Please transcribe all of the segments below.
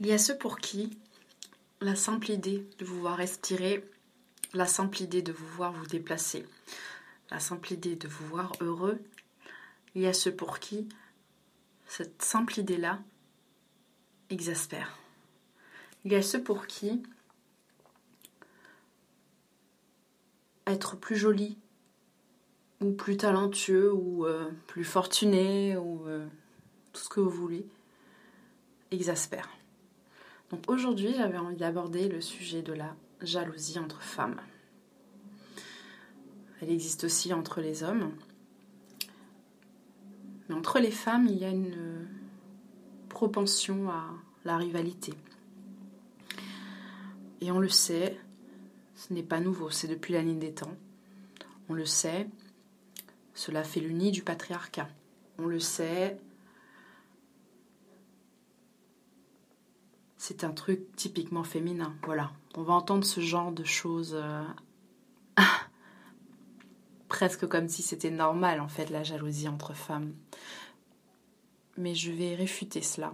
Il y a ceux pour qui la simple idée de vous voir respirer, la simple idée de vous voir vous déplacer, la simple idée de vous voir heureux, il y a ceux pour qui cette simple idée-là exaspère. Il y a ceux pour qui être plus joli ou plus talentueux ou euh, plus fortuné ou euh, tout ce que vous voulez exaspère. Donc aujourd'hui, j'avais envie d'aborder le sujet de la jalousie entre femmes. Elle existe aussi entre les hommes. Mais entre les femmes, il y a une propension à la rivalité. Et on le sait, ce n'est pas nouveau, c'est depuis la ligne des temps. On le sait, cela fait le nid du patriarcat. On le sait, c'est un truc typiquement féminin. Voilà, on va entendre ce genre de choses euh, presque comme si c'était normal en fait la jalousie entre femmes. Mais je vais réfuter cela.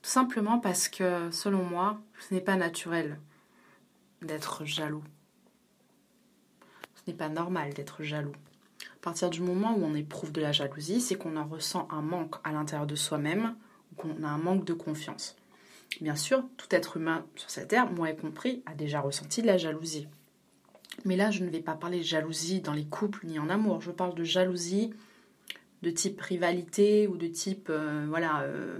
Tout simplement parce que selon moi, ce n'est pas naturel d'être jaloux. Ce n'est pas normal d'être jaloux. À partir du moment où on éprouve de la jalousie, c'est qu'on en ressent un manque à l'intérieur de soi-même ou qu'on a un manque de confiance. Bien sûr, tout être humain sur cette terre, moi y compris, a déjà ressenti de la jalousie. Mais là, je ne vais pas parler de jalousie dans les couples ni en amour. Je parle de jalousie de type rivalité ou de type, euh, voilà, euh,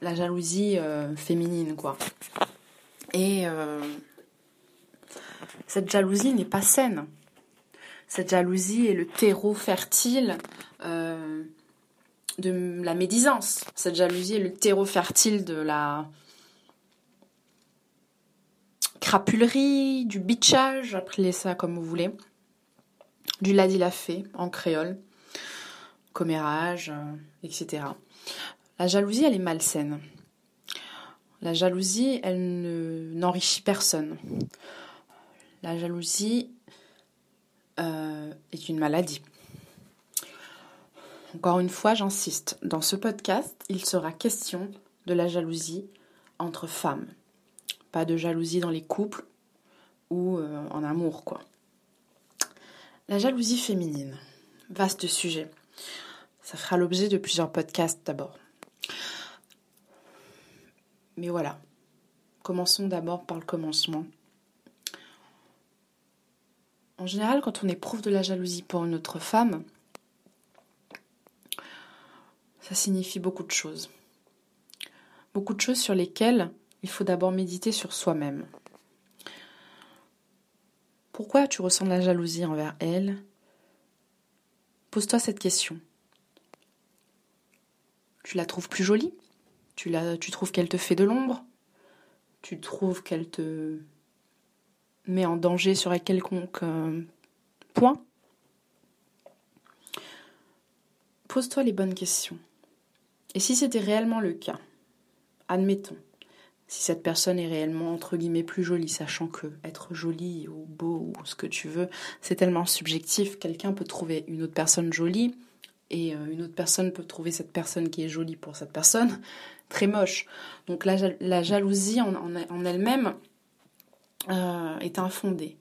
la jalousie euh, féminine, quoi. Et cette jalousie n'est pas saine. Cette jalousie est le terreau fertile de la médisance. Cette jalousie est le terreau fertile de la crapulerie, du bitchage, appelez ça comme vous voulez, du ladi en créole, commérage, euh, etc. La jalousie, elle est malsaine. La jalousie, elle n'enrichit personne. La jalousie euh, est une maladie. Encore une fois, j'insiste, dans ce podcast, il sera question de la jalousie entre femmes. Pas de jalousie dans les couples ou euh, en amour, quoi. La jalousie féminine, vaste sujet. Ça fera l'objet de plusieurs podcasts d'abord. Mais voilà, commençons d'abord par le commencement. En général, quand on éprouve de la jalousie pour une autre femme, ça signifie beaucoup de choses. Beaucoup de choses sur lesquelles il faut d'abord méditer sur soi-même. Pourquoi tu ressens de la jalousie envers elle? Pose-toi cette question. Tu la trouves plus jolie? Tu, la, trouves qu'elle te fait de l'ombre? Tu trouves qu'elle te met en danger sur un quelconque euh, point? Pose-toi les bonnes questions. Et si c'était réellement le cas, admettons, si cette personne est réellement entre guillemets plus jolie, sachant que être jolie ou beau ou ce que tu veux, c'est tellement subjectif, quelqu'un peut trouver une autre personne jolie et euh, une autre personne peut trouver cette personne qui est jolie pour cette personne très moche. Donc la, jalousie en, en, elle-même euh, est infondée.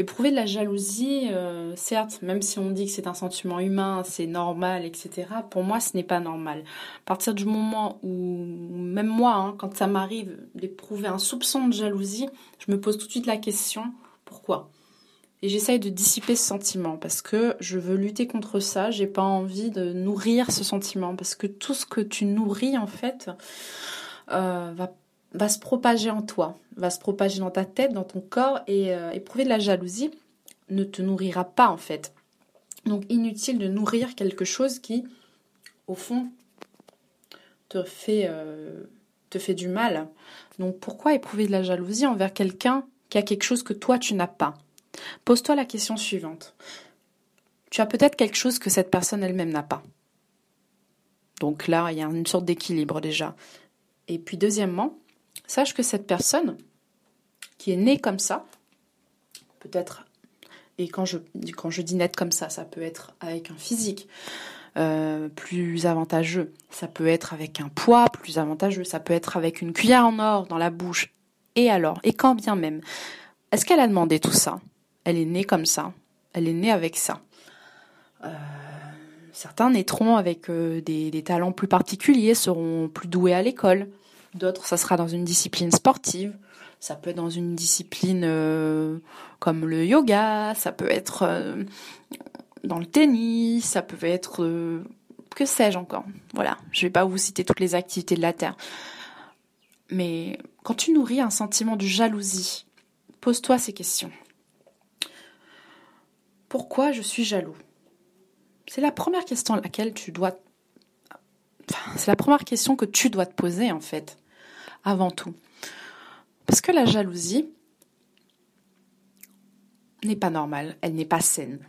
Éprouver de la jalousie, euh, certes, même si on dit que c'est un sentiment humain, c'est normal, etc., pour moi, ce n'est pas normal. À partir du moment où, même moi, hein, quand ça m'arrive d'éprouver un soupçon de jalousie, je me pose tout de suite la question, pourquoi? Et j'essaye de dissiper ce sentiment parce que je veux lutter contre ça. J'ai pas envie de nourrir ce sentiment parce que tout ce que tu nourris en fait euh, va va se propager en toi, va se propager dans ta tête, dans ton corps, et euh, éprouver de la jalousie ne te nourrira pas en fait. Donc inutile de nourrir quelque chose qui, au fond, te fait, euh, te fait du mal. Donc pourquoi éprouver de la jalousie envers quelqu'un qui a quelque chose que toi tu n'as pas? Pose-toi la question suivante. Tu as peut-être quelque chose que cette personne elle-même n'a pas. Donc là, il y a une sorte d'équilibre déjà. Et puis deuxièmement, Sache que cette personne qui est née comme ça, peut-être, et quand je, quand je dis nette comme ça, ça peut être avec un physique, euh, plus avantageux. Ça peut être avec un poids plus avantageux. Ça peut être avec une cuillère en or dans la bouche. Et alors Et quand bien même Est-ce qu'elle a demandé tout ça? Elle est née comme ça. Elle est née avec ça. Euh, certains naîtront avec euh, des, des talents plus particuliers, seront plus doués à l'école. D'autres, ça sera dans une discipline sportive. Ça peut être dans une discipline euh, comme le yoga, ça peut être euh, dans le tennis, ça peut être euh, que sais-je encore. Voilà, je vais pas vous citer toutes les activités de la terre. Mais quand tu nourris un sentiment de jalousie, pose-toi ces questions. Pourquoi je suis jaloux? C'est la première question à laquelle tu dois c'est la première question que tu dois te poser en fait, avant tout. Parce que la jalousie n'est pas normale, elle n'est pas saine.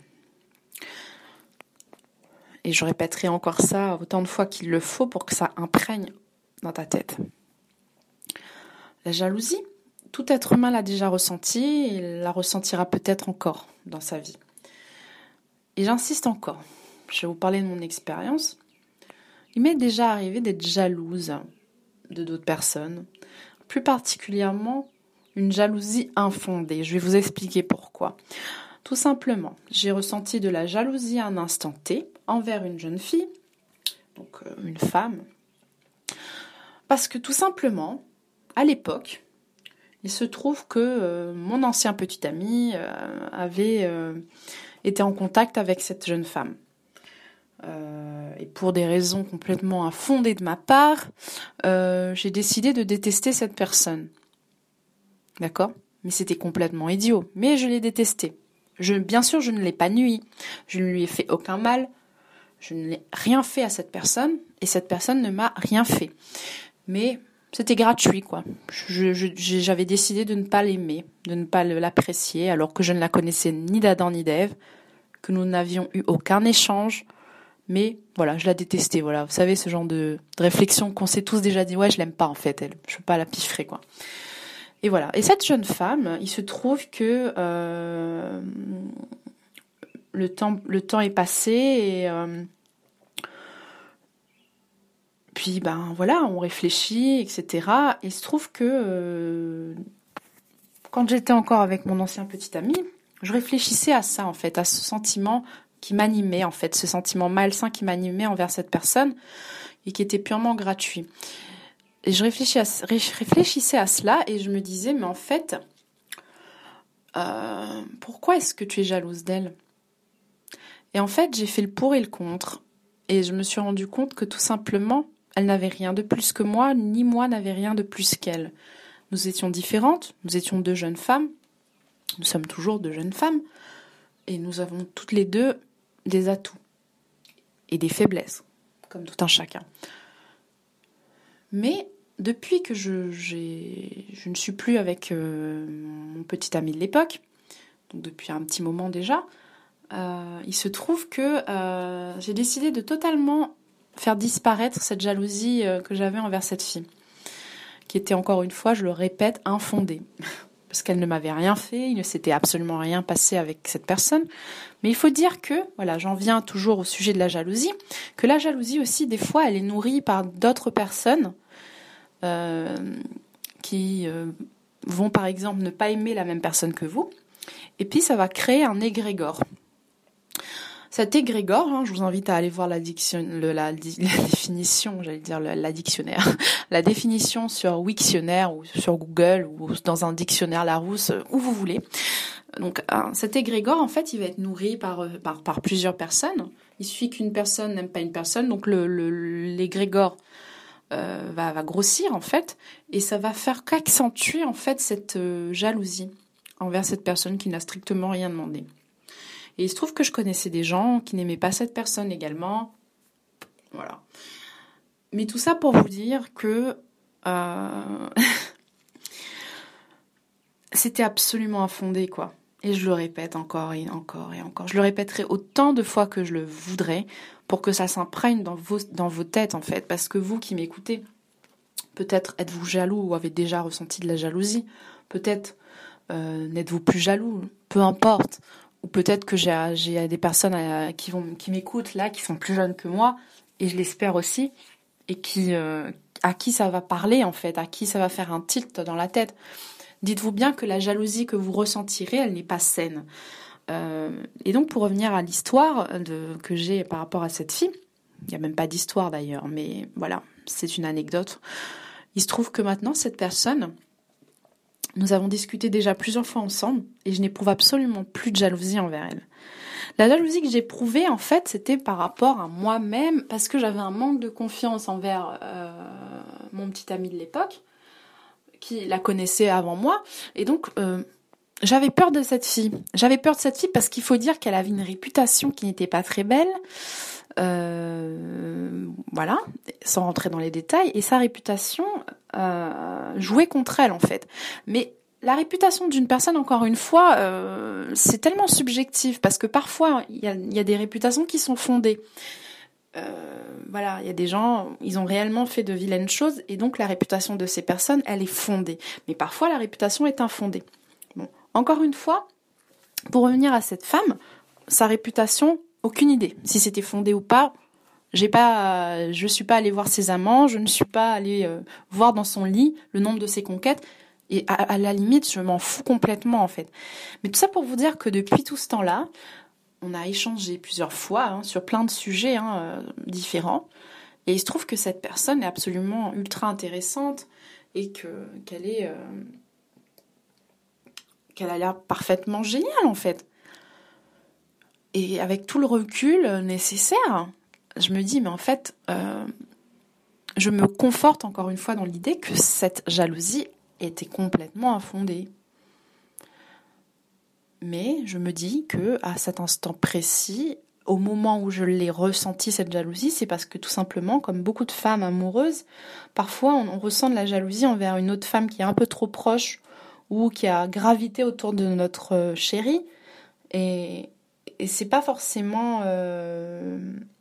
Et je répéterai encore ça autant de fois qu'il le faut pour que ça imprègne dans ta tête. La jalousie, tout être humain l'a déjà ressenti et la ressentira peut-être encore dans sa vie. Et j'insiste encore, je vais vous parler de mon expérience. Il m'est déjà arrivé d'être jalouse de d'autres personnes, plus particulièrement une jalousie infondée. Je vais vous expliquer pourquoi. Tout simplement, j'ai ressenti de la jalousie à un instant T envers une jeune fille, donc euh, une femme, parce que tout simplement, à l'époque, il se trouve que euh, mon ancien petit ami euh, avait été en contact avec cette jeune femme. Euh, et pour des raisons complètement infondées de ma part, euh, j'ai décidé de détester cette personne. D'accord? Mais c'était complètement idiot. Mais je l'ai détesté. Bien sûr, je ne l'ai pas nuit. Je ne lui ai fait aucun mal. Je ne l'ai rien fait à cette personne. Et cette personne ne m'a rien fait. Mais c'était gratuit, quoi. J'avais décidé de ne pas l'aimer, de ne pas l'apprécier, alors que je ne la connaissais ni d'Adam ni d'Ève, que nous n'avions eu aucun échange, mais voilà, je la détestais. Voilà, vous savez ce genre de, réflexion qu'on s'est tous déjà dit. Ouais, je l'aime pas en fait. Elle, je veux pas la piffrer quoi. Et voilà. Et cette jeune femme, il se trouve que euh, le temps, est passé et euh, puis ben voilà, on réfléchit, etc. il se trouve que euh, quand j'étais encore avec mon ancien petit ami, je réfléchissais à ça en fait, à ce sentiment qui m'animait en fait, ce sentiment malsain qui m'animait envers cette personne et qui était purement gratuit. Et je réfléchissais à, cela et je me disais, mais en fait, euh, pourquoi est-ce que tu es jalouse d'elle? Et en fait, j'ai fait le pour et le contre. Et je me suis rendu compte que tout simplement, elle n'avait rien de plus que moi, ni moi n'avais rien de plus qu'elle. Nous étions différentes, nous étions deux jeunes femmes, nous sommes toujours deux jeunes femmes, et nous avons toutes les deux des atouts et des faiblesses, comme tout un chacun. Mais depuis que je, ne suis plus avec euh, mon petit ami de l'époque, depuis un petit moment déjà, euh, il se trouve que euh, j'ai décidé de totalement faire disparaître cette jalousie que j'avais envers cette fille, qui était encore une fois, je le répète, infondée parce qu'elle ne m'avait rien fait, il ne s'était absolument rien passé avec cette personne. Mais il faut dire que, voilà, j'en viens toujours au sujet de la jalousie, que la jalousie aussi, des fois, elle est nourrie par d'autres personnes euh, qui euh, vont, par exemple, ne pas aimer la même personne que vous. Et puis, ça va créer un égrégore. Cet égrégore, hein, je vous invite à aller voir la, définition, j'allais dire la, dictionnaire, la définition sur Wiktionnaire ou sur Google ou dans un dictionnaire Larousse, où vous voulez. Donc cet égrégore, en fait, il va être nourri par, euh, par, par plusieurs personnes. Il suffit qu'une personne n'aime pas une personne, donc l'égrégore le, euh, va, va grossir en fait, et ça va faire qu'accentuer en fait cette euh, jalousie envers cette personne qui n'a strictement rien demandé. Et il se trouve que je connaissais des gens qui n'aimaient pas cette personne également. Voilà. Mais tout ça pour vous dire que euh, c'était absolument infondé, quoi. Et je le répète encore et encore et encore. Je le répéterai autant de fois que je le voudrais pour que ça s'imprègne dans vos, dans vos têtes, en fait. Parce que vous qui m'écoutez, peut-être êtes-vous jaloux ou avez déjà ressenti de la jalousie. Peut-être euh, n'êtes-vous plus jaloux. Peu importe ou peut-être que j'ai des personnes qui vont qui m'écoutent là, qui sont plus jeunes que moi, et je l'espère aussi, et qui à qui ça va parler en fait, à qui ça va faire un tilt dans la tête. Dites-vous bien que la jalousie que vous ressentirez, elle n'est pas saine. et donc pour revenir à l'histoire que j'ai par rapport à cette fille, il n'y a même pas d'histoire d'ailleurs, mais voilà, c'est une anecdote. Il se trouve que maintenant, cette personne, nous avons discuté déjà plusieurs fois ensemble et je n'éprouve absolument plus de jalousie envers elle. La jalousie que j'éprouvais, en fait, c'était par rapport à moi-même parce que j'avais un manque de confiance envers euh, mon petit ami de l'époque qui la connaissait avant moi. Et donc, euh, j'avais peur de cette fille. J'avais peur de cette fille parce qu'il faut dire qu'elle avait une réputation qui n'était pas très belle. Euh, voilà, sans rentrer dans les détails, et sa réputation euh, jouait contre elle en fait. Mais la réputation d'une personne, encore une fois, euh, c'est tellement subjectif parce que parfois il y a, des réputations qui sont fondées. voilà, il y a des gens, ils ont réellement fait de vilaines choses et donc la réputation de ces personnes, elle est fondée. Mais parfois la réputation est infondée. Bon, encore une fois, pour revenir à cette femme, sa réputation, aucune idée si c'était fondé ou pas. J'ai pas, je suis pas allée voir ses amants, je ne suis pas allée euh, voir dans son lit le nombre de ses conquêtes. Et à, la limite, je m'en fous complètement en fait. Mais tout ça pour vous dire que depuis tout ce temps-là, on a échangé plusieurs fois hein, sur plein de sujets hein, euh, différents. Et il se trouve que cette personne est absolument ultra intéressante et que qu'elle est euh, qu'elle a l'air parfaitement géniale en fait. Et avec tout le recul nécessaire, je me dis, mais en fait, euh, je me conforte encore une fois dans l'idée que cette jalousie était complètement infondée. Mais je me dis que à cet instant précis, au moment où je l'ai ressenti cette jalousie, c'est parce que tout simplement, comme beaucoup de femmes amoureuses, parfois on, ressent de la jalousie envers une autre femme qui est un peu trop proche ou qui a gravité autour de notre chérie. Et, et c'est pas forcément euh,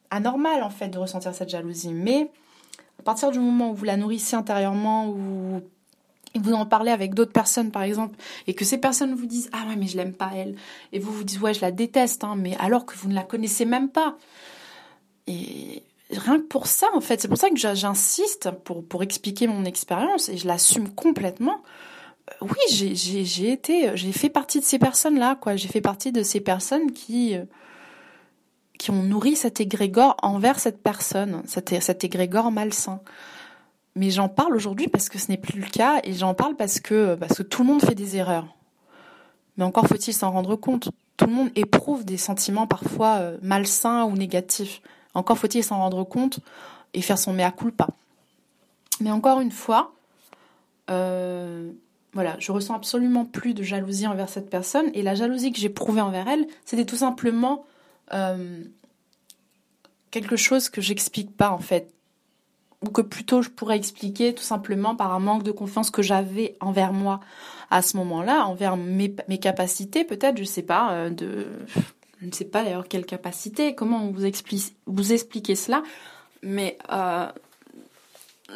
anormal en fait de ressentir cette jalousie, mais à partir du moment où vous la nourrissez intérieurement ou vous en parlez avec d'autres personnes par exemple et que ces personnes vous disent ah ouais mais je l'aime pas elle et vous vous dites ouais je la déteste hein, mais alors que vous ne la connaissez même pas et rien que pour ça en fait c'est pour ça que j'insiste pour pour expliquer mon expérience et je l'assume complètement oui, j'ai été, j'ai fait partie de ces personnes-là, quoi. J'ai fait partie de ces personnes qui qui ont nourri cet égrégore envers cette personne, cet, égrégore malsain. Mais j'en parle aujourd'hui parce que ce n'est plus le cas et j'en parle parce que parce que tout le monde fait des erreurs. Mais encore faut-il s'en rendre compte. Tout le monde éprouve des sentiments parfois euh, malsains ou négatifs. Encore faut-il s'en rendre compte et faire son mea culpa. Mais encore une fois, euh, voilà, je ressens absolument plus de jalousie envers cette personne. Et la jalousie que j'ai prouvée envers elle, c'était tout simplement euh, quelque chose que j'explique pas en fait. Ou que plutôt je pourrais expliquer tout simplement par un manque de confiance que j'avais envers moi à ce moment-là, envers mes, capacités peut-être, je sais pas, euh, de, je ne sais pas d'ailleurs quelle capacité, comment vous, explique, vous expliquer cela, mais euh,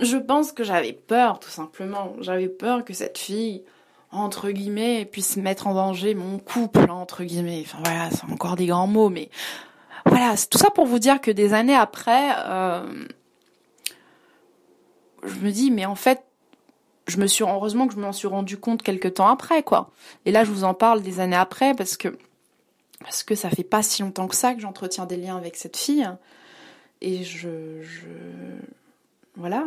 je pense que j'avais peur, tout simplement. J'avais peur que cette fille, entre guillemets, puisse mettre en danger mon couple, entre guillemets. Enfin voilà, c'est encore des grands mots, mais voilà, c'est tout ça pour vous dire que des années après, euh, je me dis, mais en fait, je me suis heureusement que je m'en suis rendu compte quelques temps après, quoi. Et là, je vous en parle des années après parce que parce que ça fait pas si longtemps que ça que j'entretiens des liens avec cette fille et je, je voilà,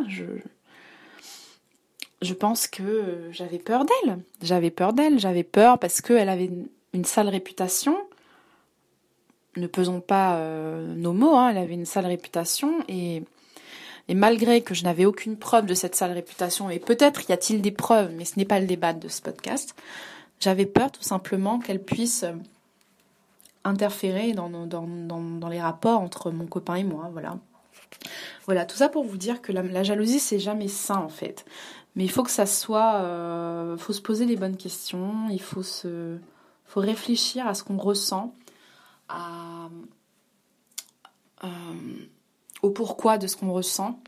je, pense que j'avais peur d'elle. J'avais peur d'elle. J'avais peur parce qu'elle avait une, sale réputation. Ne pesons pas euh, nos mots, hein, elle avait une sale réputation et, malgré que je n'avais aucune preuve de cette sale réputation, et peut-être y a-t-il des preuves, mais ce n'est pas le débat de ce podcast, j'avais peur tout simplement qu'elle puisse interférer dans, dans, dans, dans les rapports entre mon copain et moi. Voilà. Voilà, tout ça pour vous dire que la, jalousie, c'est jamais sain en fait. Mais il faut que ça soit. Euh, faut se poser les bonnes questions, il faut, se, réfléchir à ce qu'on ressent, euh, au pourquoi de ce qu'on ressent.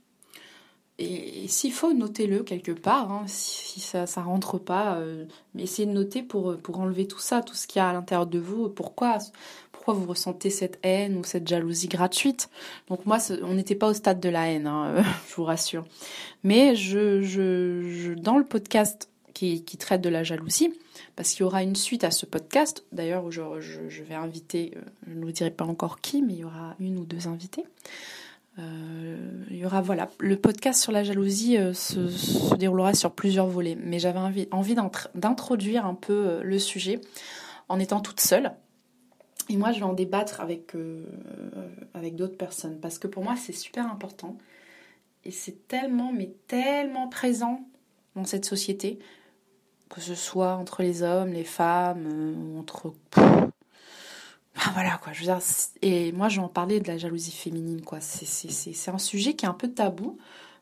Et, s'il faut, notez-le quelque part, hein, si, ça ne rentre pas. Euh, mais essayez de noter pour, pour enlever tout ça, tout ce qu'il y a à l'intérieur de vous. Pourquoi, vous ressentez cette haine ou cette jalousie gratuite? Donc moi, on n'était pas au stade de la haine, hein, je vous rassure. Mais je, dans le podcast qui, traite de la jalousie, parce qu'il y aura une suite à ce podcast, d'ailleurs je, je, vais inviter, euh, je ne vous dirai pas encore qui, mais il y aura une ou deux invités. Euh, il y aura voilà le podcast sur la jalousie euh, se, déroulera sur plusieurs volets, mais j'avais envie, d'introduire un peu le sujet en étant toute seule. Et moi, je vais en débattre avec, avec d'autres personnes parce que pour moi, c'est super important et c'est tellement, mais tellement présent dans cette société, que ce soit entre les hommes, les femmes, entre ah, voilà quoi, je veux dire, et moi je vais en parler de la jalousie féminine quoi. C'est un sujet qui est un peu tabou,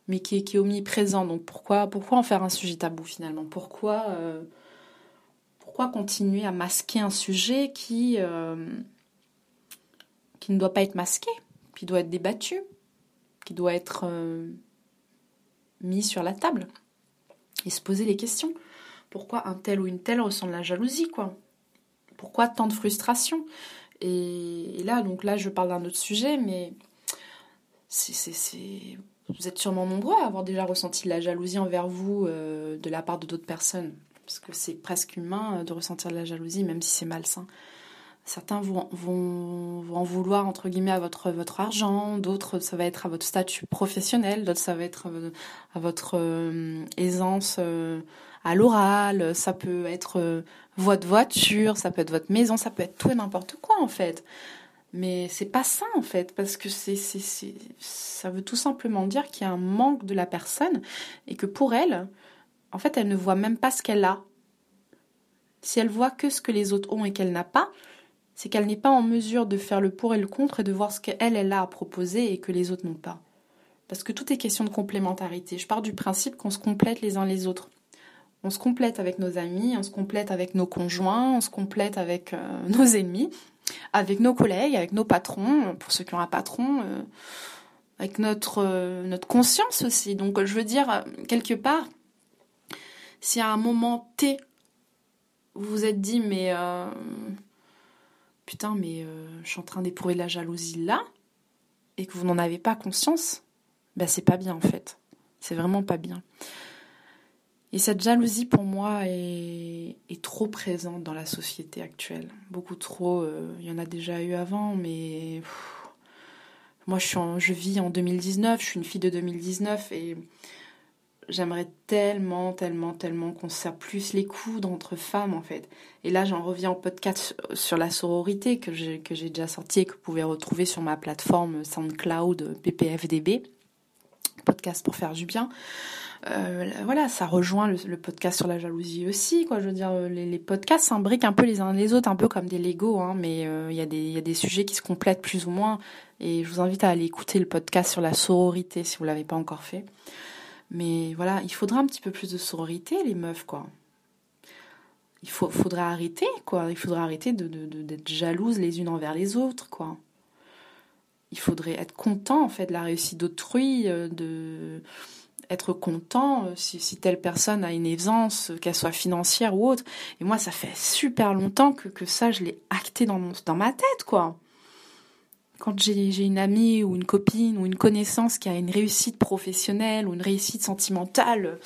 mais qui est, qui est omniprésent. Donc pourquoi, pourquoi en faire un sujet tabou finalement? Pourquoi euh, pourquoi continuer à masquer un sujet qui euh, qui ne doit pas être masqué, qui doit être débattu, qui doit être euh, mis sur la table et se poser les questions. Pourquoi un tel ou une telle ressent de la jalousie quoi? Pourquoi tant de frustration? Et, là, donc là, je parle d'un autre sujet, mais c'est, vous êtes sûrement nombreux à avoir déjà ressenti de la jalousie envers vous euh, de la part de d'autres personnes. Parce que c'est presque humain euh, de ressentir de la jalousie, même si c'est malsain. Certains vont, vont, en vouloir, entre guillemets, à votre, votre argent, d'autres, ça va être à votre statut professionnel, d'autres, ça va être à votre euh, aisance à l'oral, ça peut être votre voiture, ça peut être votre maison, ça peut être tout et n'importe quoi en fait. Mais c'est pas ça en fait, parce que c'est, ça veut tout simplement dire qu'il y a un manque de la personne et que pour elle, en fait, elle ne voit même pas ce qu'elle a. Si elle voit que ce que les autres ont et qu'elle n'a pas, c'est qu'elle n'est pas en mesure de faire le pour et le contre et de voir ce qu'elle, elle a à proposer et que les autres n'ont pas. Parce que tout est question de complémentarité. Je pars du principe qu'on se complète les uns les autres. On se complète avec nos amis, on se complète avec nos conjoints, on se complète avec euh, nos ennemis, avec nos collègues, avec nos patrons, pour ceux qui ont un patron, euh, avec euh, notre conscience aussi. Donc je veux dire, quelque part, si à un moment T, vous vous êtes dit, mais putain, mais je suis en train d'éprouver la jalousie là, et que vous n'en avez pas conscience, ben c'est pas bien en fait. C'est vraiment pas bien. Et cette jalousie, pour moi, est, trop présente dans la société actuelle. Beaucoup trop. Euh, il y en a déjà eu avant, mais moi, je, je vis en 2019. Je suis une fille de 2019 et j'aimerais tellement, tellement, tellement qu'on serre plus les coudes entre femmes, en fait. Et là, j'en reviens au podcast sur la sororité que j'ai, que j'ai déjà sorti et que vous pouvez retrouver sur ma plateforme SoundCloud PPFDB. Podcast pour faire du bien. Euh, voilà, ça rejoint le, podcast sur la jalousie aussi, quoi. Je veux dire, les, podcasts s'imbriquent un peu les uns les autres, un peu comme des Lego, hein, mais euh, il y, a des, y a des sujets qui se complètent plus ou moins. Et je vous invite à aller écouter le podcast sur la sororité si vous l'avez pas encore fait. Mais voilà, il faudra un petit peu plus de sororité, les meufs, quoi. Il faut, faudra arrêter, quoi. Il faudra arrêter de, d'être jalouses les unes envers les autres, quoi. Il faudrait être content, en fait, de la réussite d'autrui, euh, de être content euh, si, si, telle personne a une aisance, qu'elle soit financière ou autre. Et moi, ça fait super longtemps que, que ça, je l'ai acté dans, mon, dans ma tête, quoi. Quand j'ai une amie ou une copine ou une connaissance qui a une réussite professionnelle ou une réussite sentimentale,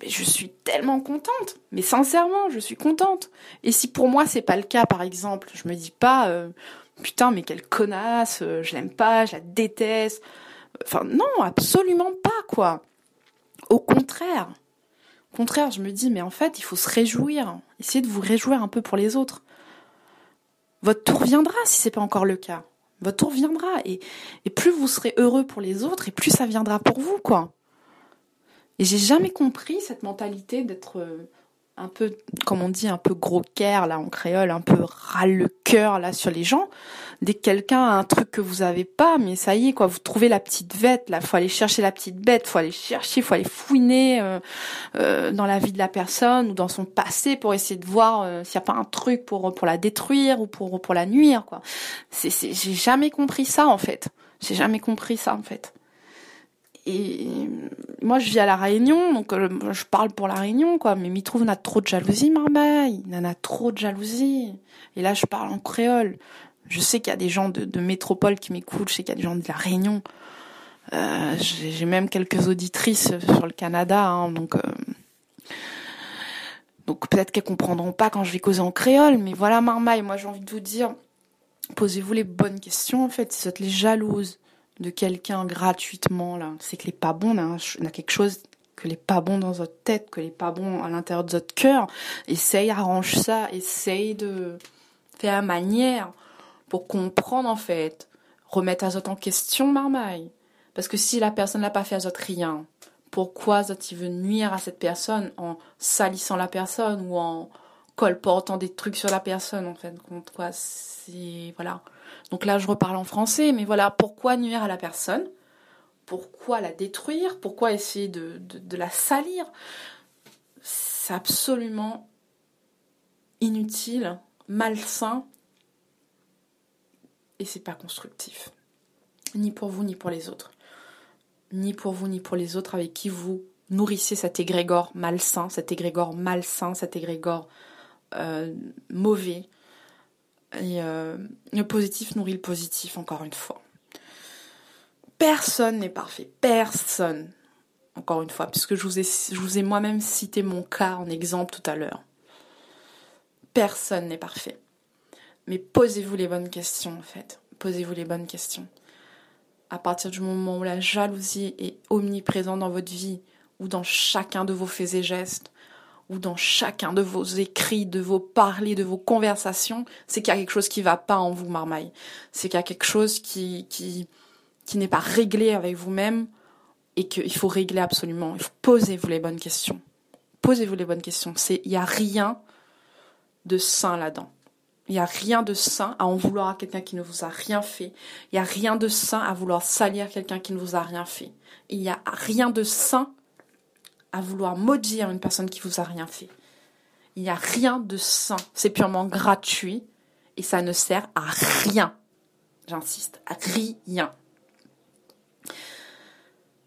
mais je suis tellement contente. Mais sincèrement, je suis contente. Et si pour moi c'est pas le cas, par exemple, je me dis pas euh, putain mais quelle connasse, euh, je l'aime pas, je la déteste. Enfin non, absolument pas quoi. Au contraire. Au contraire, je me dis, mais en fait, il faut se réjouir. Essayez de vous réjouir un peu pour les autres. Votre tour viendra si c'est pas encore le cas. Votre tour viendra. Et, plus vous serez heureux pour les autres, et plus ça viendra pour vous, quoi. Et j'ai jamais compris cette mentalité d'être euh, un peu, comme on dit, un peu gros cœur là en créole, un peu râle le cœur là sur les gens. Dès que quelqu'un a un truc que vous avez pas, mais ça y est quoi, vous trouvez la petite bête là, faut aller chercher la petite bête, faut aller chercher, faut aller fouiner euh, euh, dans la vie de la personne ou dans son passé pour essayer de voir euh, s'il y a pas un truc pour pour la détruire ou pour pour la nuire quoi. C'est j'ai jamais compris ça en fait. J'ai jamais compris ça en fait. Et moi, je vis à La Réunion, donc euh, je parle pour La Réunion, quoi. Mais trouve on a trop de jalousie, Marmaille. Il en a trop de jalousie. Et là, je parle en créole. Je sais qu'il y a des gens de, métropole qui m'écoutent. Je sais qu'il y a des gens de La Réunion. Euh, J'ai même quelques auditrices sur le Canada, hein, donc... Euh, donc peut-être qu'elles comprendront pas quand je vais causer en créole, mais voilà Marmaille, moi j'ai envie de vous dire, posez-vous les bonnes questions en fait, si vous êtes les jalouses, de quelqu'un gratuitement, là, c'est que les pas bon, on a, quelque chose que les pas bon dans votre tête, que les pas bon à l'intérieur de votre cœur. Essaye, arrange ça, essaye de faire manière pour comprendre en fait, remettre à en question, marmaille. Parce que si la personne n'a pas fait à rien, pourquoi Zot il veut nuire à cette personne en salissant la personne ou en colportant des trucs sur la personne en fait? Contre quoi c'est voilà donc là, je reparle en français, mais voilà, pourquoi nuire à la personne? Pourquoi la détruire? Pourquoi essayer de, la salir? C'est absolument inutile, malsain, et c'est pas constructif. Ni pour vous, ni pour les autres. Ni pour vous, ni pour les autres avec qui vous nourrissez cet égrégore malsain, cet égrégore malsain, cet égrégore euh, mauvais, et euh, le positif nourrit le positif, encore une fois. Personne n'est parfait. Personne. Encore une fois, puisque je vous ai, je vous ai moi-même cité mon cas en exemple tout à l'heure. Personne n'est parfait. Mais posez-vous les bonnes questions, en fait. Posez-vous les bonnes questions. À partir du moment où la jalousie est omniprésente dans votre vie, ou dans chacun de vos faits et gestes, ou dans chacun de vos écrits, de vos parlers, de vos conversations, c'est qu'il y a quelque chose qui va pas en vous, marmaille. C'est qu'il y a quelque chose qui, qui, qui n'est pas réglé avec vous-même et qu'il faut régler absolument. Il faut posez-vous les bonnes questions. Posez-vous les bonnes questions. C'est, il y a rien de sain là-dedans. Il n'y a rien de sain à en vouloir à quelqu'un qui ne vous a rien fait. Il n'y a rien de sain à vouloir salir quelqu'un qui ne vous a rien fait. Il n'y a rien de sain à vouloir maudire une personne qui vous a rien fait. Il n'y a rien de sain, c'est purement gratuit et ça ne sert à rien. J'insiste, à rien.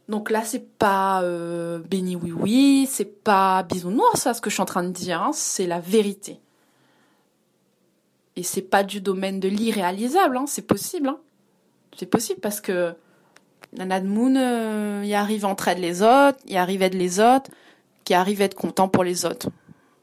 Donc là, c'est pas euh, béni oui oui, c'est pas bisounours, ça, ce que je suis en train de dire, hein, c'est la vérité. Et c'est pas du domaine de l'irréalisable, hein, c'est possible. Hein. C'est possible parce que Nana de Moon, euh, il arrive entre elles les autres, il arrive être les autres, qui arrive à être content pour les autres.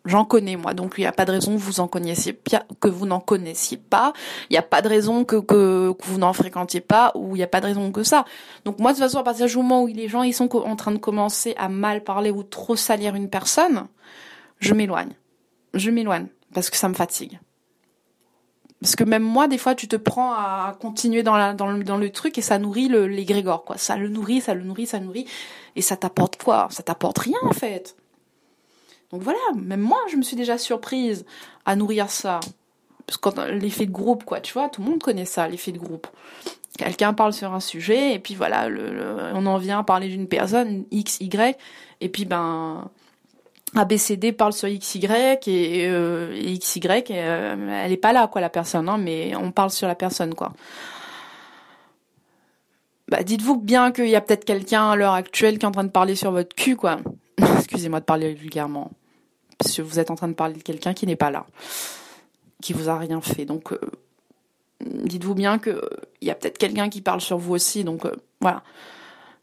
J'en connais moi, donc il n'y a pas de raison que vous en que vous n'en connaissiez pas. Il n'y a pas de raison que, que, vous n'en fréquentiez pas, ou il n'y a pas de raison que ça. Donc moi de toute façon, à partir du moment où les gens ils sont en train de commencer à mal parler ou trop salir une personne, je m'éloigne. Je m'éloigne parce que ça me fatigue. Parce que même moi, des fois, tu te prends à continuer dans, le, le truc et ça nourrit le, l'égrégore, quoi. Ça le nourrit, ça le nourrit, ça nourrit. Et ça t'apporte quoi? Ça t'apporte rien, en fait. Donc voilà, même moi, je me suis déjà surprise à nourrir ça. Parce que l'effet de groupe, quoi, tu vois, tout le monde connaît ça, l'effet de groupe. Quelqu'un parle sur un sujet, et puis voilà, le, on en vient à parler d'une personne, X, Y, et puis ben, ABCD parle sur XY et, euh, et XY, euh, elle est pas là quoi la personne, hein, mais on parle sur la personne quoi. Bah, dites-vous bien qu'il y a peut-être quelqu'un à l'heure actuelle qui est en train de parler sur votre cul quoi. Excusez-moi de parler vulgairement, parce que vous êtes en train de parler de quelqu'un qui n'est pas là, qui vous a rien fait. Donc euh, dites-vous bien que il y a peut-être quelqu'un qui parle sur vous aussi. Donc voilà.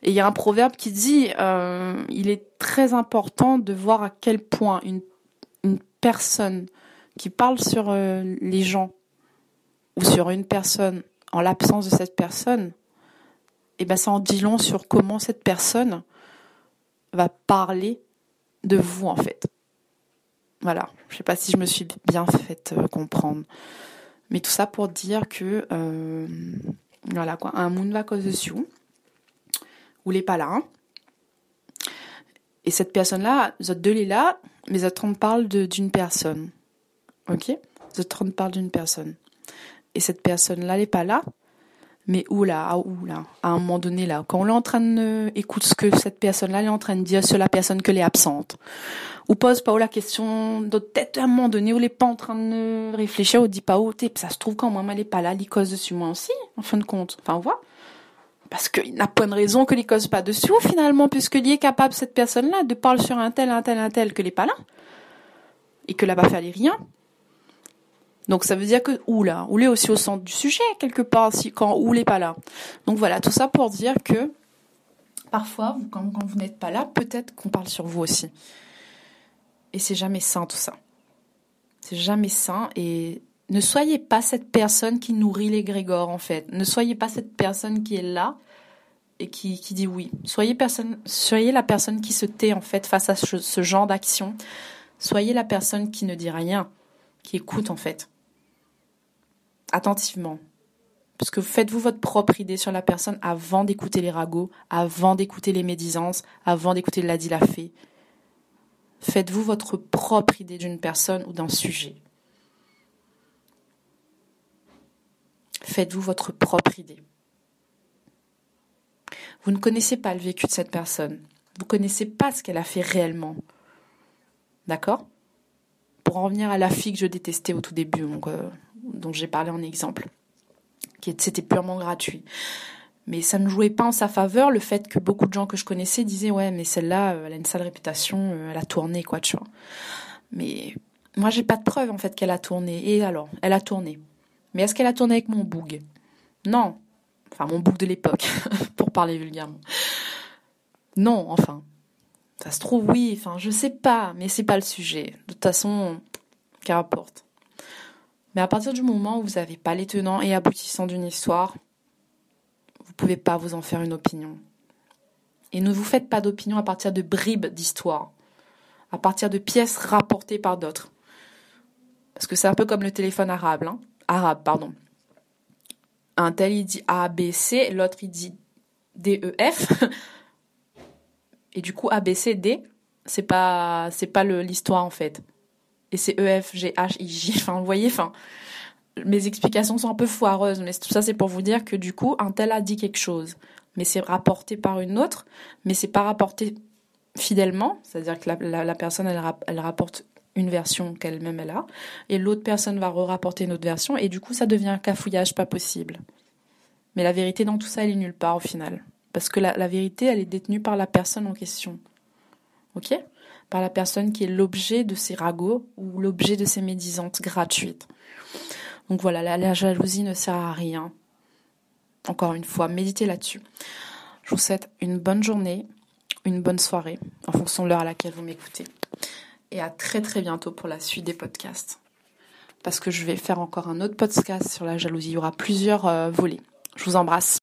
Et il y a un proverbe qui dit, euh, il est très important de voir à quel point une, personne qui parle sur euh, les gens ou sur une personne en l'absence de cette personne, eh ben ça en dit long sur comment cette personne va parler de vous en fait. Voilà, je sais pas si je me suis bien fait euh, comprendre, mais tout ça pour dire que voilà quoi, un monde va cause dessus ou les pas là. Hein. Et cette personne-là, vous êtes deux les là, mais vous êtes parle d'une personne. Ok? Vous êtes parle d'une personne. Et cette personne-là, elle n'est pas là, mais où là, ah, où là, à un moment donné là, quand on est en train de écouter ce que cette personne-là est en train de dire sur la personne que est absente, ou pose pas la question de tête à un moment donné, où elle est pas en train de réfléchir, ou dit pas où, ça se trouve quand moi elle est pas là, cause dessus moi aussi, en fin de compte. Enfin, on voit parce qu'il n'a pas de raison que les cause pas dessus, finalement, puisqu'il est capable, cette personne-là, de parler sur un tel, un tel, un tel, que n'est pas là. Et que là-bas, faire rien. Donc ça veut dire que ou là, ou est aussi au centre du sujet quelque part si quand ou n'est pas là. Donc voilà, tout ça pour dire que parfois quand, quand vous n'êtes pas là, peut-être qu'on parle sur vous aussi. Et c'est jamais sain tout ça. C'est jamais sain et ne soyez pas cette personne qui nourrit les Grégor en fait. Ne soyez pas cette personne qui est là et qui, dit oui. Soyez, la personne qui se tait en fait face à ce, ce genre d'action. Soyez la personne qui ne dit rien, qui écoute en fait attentivement. Parce que faites-vous votre propre idée sur la personne avant d'écouter les ragots, avant d'écouter les médisances, avant d'écouter la dit la fée. Faites-vous votre propre idée d'une personne ou d'un sujet. Faites-vous votre propre idée. Vous ne connaissez pas le vécu de cette personne. Vous ne connaissez pas ce qu'elle a fait réellement. D'accord? Pour en revenir à la fille que je détestais au tout début, donc, euh, dont j'ai parlé en exemple, qui c'était purement gratuit. Mais ça ne jouait pas en sa faveur le fait que beaucoup de gens que je connaissais disaient ouais mais celle-là euh, elle a une sale réputation, euh, elle a tourné quoi tu vois. Mais moi j'ai pas de preuve en fait qu'elle a tourné. Et alors? Elle a tourné. Mais est-ce qu'elle a tourné avec mon boug? Non. Enfin mon boug de l'époque pour parler vulgairement. Non enfin. Ça se trouve oui. Enfin je sais pas mais c'est pas le sujet. De toute façon qu'importe. Mais à partir du moment où vous n'avez pas les tenants et aboutissants d'une histoire, vous pouvez pas vous en faire une opinion. Et ne vous faites pas d'opinion à partir de bribes d'histoire, à partir de pièces rapportées par d'autres. Parce que c'est un peu comme le téléphone arabe, hein. Arabe, pardon. Un tel il dit A, B, C, l'autre il dit D, E, F. Et du coup A, B, C, D, c'est pas, c'est pas l'histoire en fait et c'est E, F, G, H, I, J. Enfin, vous voyez, enfin, mes explications sont un peu foireuses, mais tout ça, c'est pour vous dire que du coup, un tel a dit quelque chose, mais c'est rapporté par une autre, mais c'est pas rapporté fidèlement, c'est-à-dire que la, personne, elle, elle, rapporte une version qu'elle-même elle a, et l'autre personne va re-rapporter une autre version, et du coup, ça devient un cafouillage pas possible. Mais la vérité dans tout ça, elle est nulle part au final. Parce que la, vérité, elle est détenue par la personne en question. Ok? Par la personne qui est l'objet de ces ragots ou l'objet de ces médisantes gratuites. Donc voilà, la, jalousie ne sert à rien. Encore une fois, méditez là-dessus. Je vous souhaite une bonne journée, une bonne soirée, en fonction de l'heure à laquelle vous m'écoutez. Et à très très bientôt pour la suite des podcasts. Parce que je vais faire encore un autre podcast sur la jalousie. Il y aura plusieurs euh, volets. Je vous embrasse.